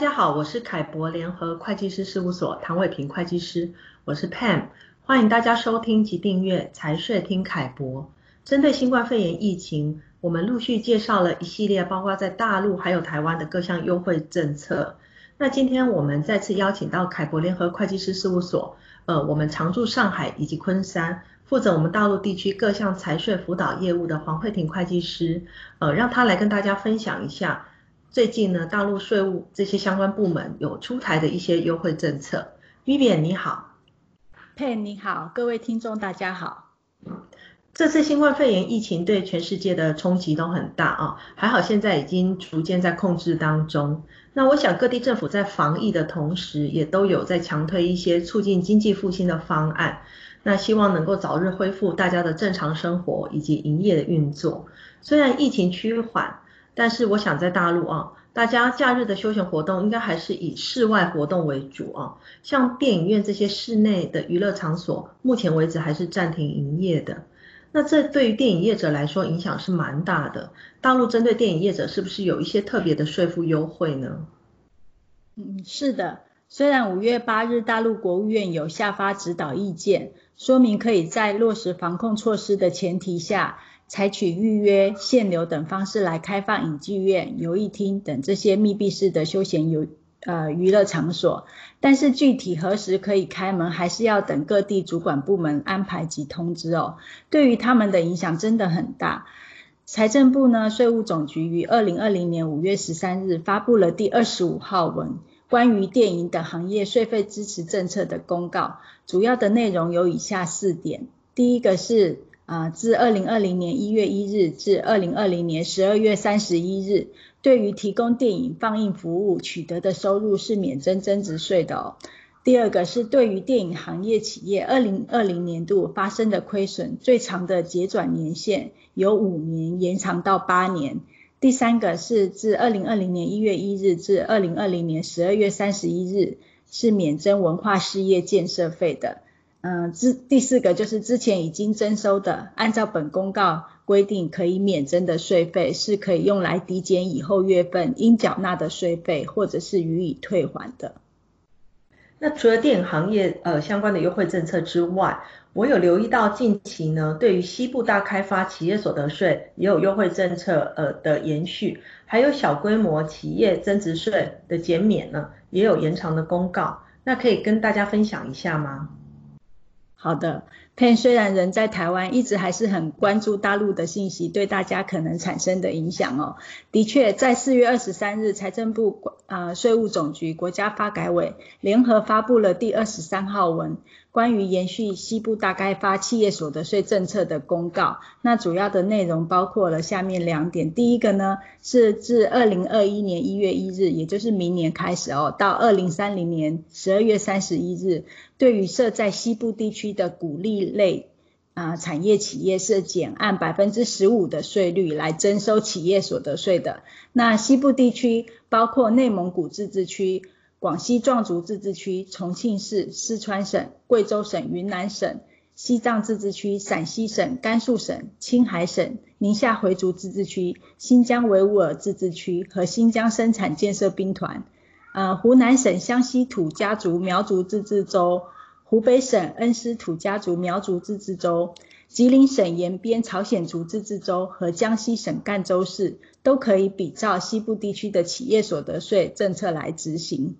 大家好，我是凯博联合会计师事务所唐伟平会计师，我是 Pam，欢迎大家收听及订阅财税听凯博。针对新冠肺炎疫情，我们陆续介绍了一系列包括在大陆还有台湾的各项优惠政策。那今天我们再次邀请到凯博联合会计师事务所，呃，我们常驻上海以及昆山，负责我们大陆地区各项财税辅导业务的黄慧婷会计师，呃，让他来跟大家分享一下。最近呢，大陆税务这些相关部门有出台的一些优惠政策。Vivian 你好，Pen 你好，各位听众大家好。这次新冠肺炎疫情对全世界的冲击都很大啊，还好现在已经逐渐在控制当中。那我想各地政府在防疫的同时，也都有在强推一些促进经济复兴的方案。那希望能够早日恢复大家的正常生活以及营业的运作。虽然疫情趋缓。但是我想在大陆啊，大家假日的休闲活动应该还是以室外活动为主啊，像电影院这些室内的娱乐场所，目前为止还是暂停营业的。那这对于电影业者来说影响是蛮大的。大陆针对电影业者是不是有一些特别的税负优惠呢？嗯，是的。虽然五月八日大陆国务院有下发指导意见，说明可以在落实防控措施的前提下。采取预约、限流等方式来开放影剧院、游艺厅等这些密闭式的休闲游呃娱乐场所，但是具体何时可以开门，还是要等各地主管部门安排及通知哦。对于他们的影响真的很大。财政部呢，税务总局于二零二零年五月十三日发布了第二十五号文，关于电影等行业税费支持政策的公告，主要的内容有以下四点：第一个是。啊，自二零二零年一月一日至二零二零年十二月三十一日，对于提供电影放映服务取得的收入是免征增值税的哦。第二个是对于电影行业企业二零二零年度发生的亏损，最长的结转年限由五年延长到八年。第三个是自二零二零年一月一日至二零二零年十二月三十一日，是免征文化事业建设费的。嗯，之第四个就是之前已经征收的，按照本公告规定可以免征的税费，是可以用来抵减以后月份应缴纳的税费，或者是予以退还的。那除了电影行业呃相关的优惠政策之外，我有留意到近期呢，对于西部大开发企业所得税也有优惠政策呃的延续，还有小规模企业增值税的减免呢，也有延长的公告，那可以跟大家分享一下吗？好的虽然人在台湾，一直还是很关注大陆的信息对大家可能产生的影响哦。的确，在四月二十三日，财政部呃税务总局、国家发改委联合发布了第二十三号文。关于延续西部大开发企业所得税政策的公告，那主要的内容包括了下面两点。第一个呢，是自二零二一年一月一日，也就是明年开始哦，到二零三零年十二月三十一日，对于设在西部地区的鼓励类啊产业企业是减按百分之十五的税率来征收企业所得税的。那西部地区包括内蒙古自治区。广西壮族自治区、重庆市、四川省、贵州省、云南省、西藏自治区、陕西省、甘肃省、青海省、宁夏回族自治区、新疆维吾尔自治区和新疆生产建设兵团，呃，湖南省湘西土家族苗族自治州、湖北省恩施土家族苗族自治州、吉林省延边朝鲜族自治州和江西省赣州市，都可以比照西部地区的企业所得税政策来执行。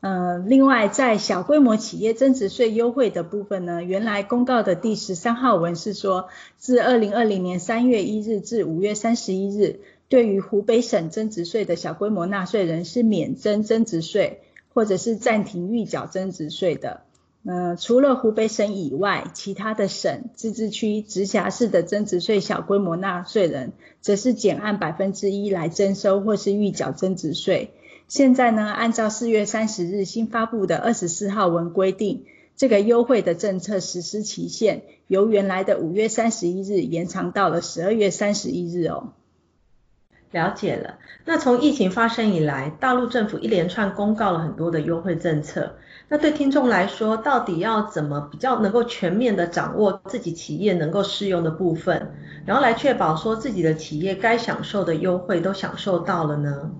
呃，另外，在小规模企业增值税优惠的部分呢，原来公告的第十三号文是说，自二零二零年三月一日至五月三十一日，对于湖北省增值税的小规模纳税人是免征增值税，或者是暂停预缴增值税的。呃，除了湖北省以外，其他的省、自治区、直辖市的增值税小规模纳税人，则是减按百分之一来征收或是预缴增值税。现在呢，按照四月三十日新发布的二十四号文规定，这个优惠的政策实施期限由原来的五月三十一日延长到了十二月三十一日哦。了解了。那从疫情发生以来，大陆政府一连串公告了很多的优惠政策。那对听众来说，到底要怎么比较能够全面的掌握自己企业能够适用的部分，然后来确保说自己的企业该享受的优惠都享受到了呢？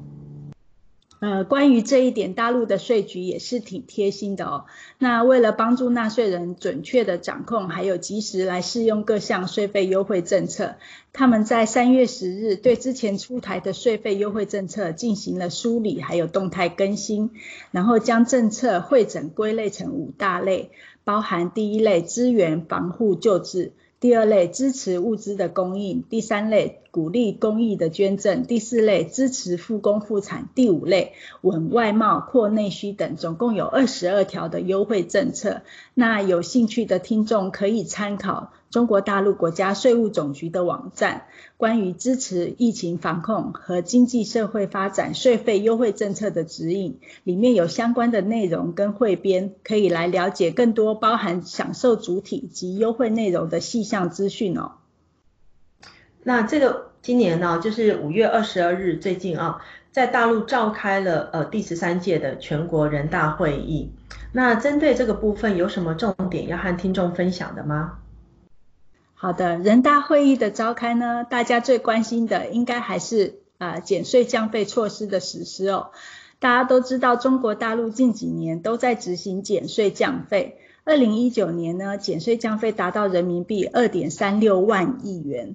呃，关于这一点，大陆的税局也是挺贴心的哦。那为了帮助纳税人准确的掌控，还有及时来适用各项税费优惠政策，他们在三月十日对之前出台的税费优惠政策进行了梳理，还有动态更新，然后将政策会整归类成五大类，包含第一类资源防护救治。第二类支持物资的供应，第三类鼓励公益的捐赠，第四类支持复工复产，第五类稳外贸扩内需等，总共有二十二条的优惠政策。那有兴趣的听众可以参考。中国大陆国家税务总局的网站，关于支持疫情防控和经济社会发展税费优惠政策的指引，里面有相关的内容跟汇编，可以来了解更多包含享受主体及优惠内容的细项资讯哦。那这个今年呢，就是五月二十二日，最近啊，在大陆召开了呃第十三届的全国人大会议。那针对这个部分，有什么重点要和听众分享的吗？好的，人大会议的召开呢，大家最关心的应该还是啊减税降费措施的实施哦。大家都知道，中国大陆近几年都在执行减税降费。二零一九年呢，减税降费达到人民币二点三六万亿元。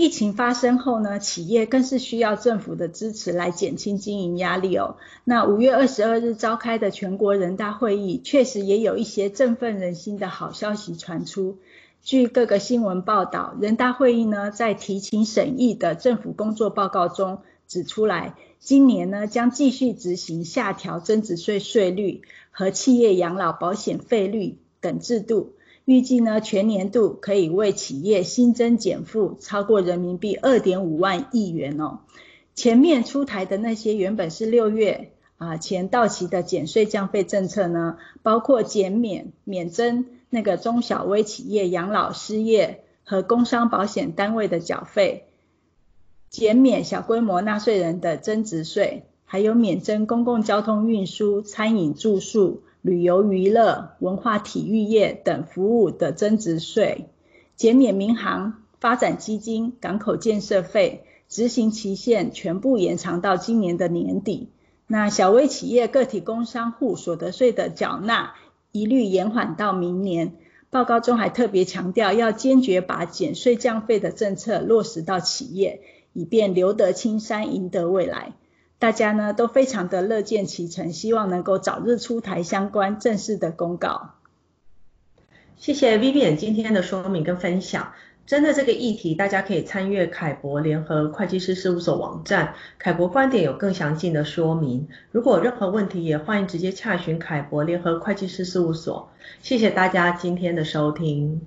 疫情发生后呢，企业更是需要政府的支持来减轻经营压力哦。那五月二十二日召开的全国人大会议，确实也有一些振奋人心的好消息传出。据各个新闻报道，人大会议呢在提请审议的政府工作报告中指出来，今年呢将继续执行下调增值税税率和企业养老保险费率等制度，预计呢全年度可以为企业新增减负超过人民币二点五万亿元哦。前面出台的那些原本是六月啊前到期的减税降费政策呢，包括减免免征。那个中小微企业养老、失业和工伤保险单位的缴费，减免小规模纳税人的增值税，还有免征公共交通运输、餐饮住宿、旅游娱乐、文化体育业等服务的增值税，减免民航发展基金、港口建设费，执行期限全部延长到今年的年底。那小微企业个体工商户所得税的缴纳，一律延缓到明年。报告中还特别强调，要坚决把减税降费的政策落实到企业，以便留得青山，赢得未来。大家呢都非常的乐见其成，希望能够早日出台相关正式的公告。谢谢 Vivian 今天的说明跟分享。针对这个议题，大家可以参阅凯博联合会计师事务所网站，凯博观点有更详尽的说明。如果有任何问题，也欢迎直接洽询凯博联合会计师事务所。谢谢大家今天的收听。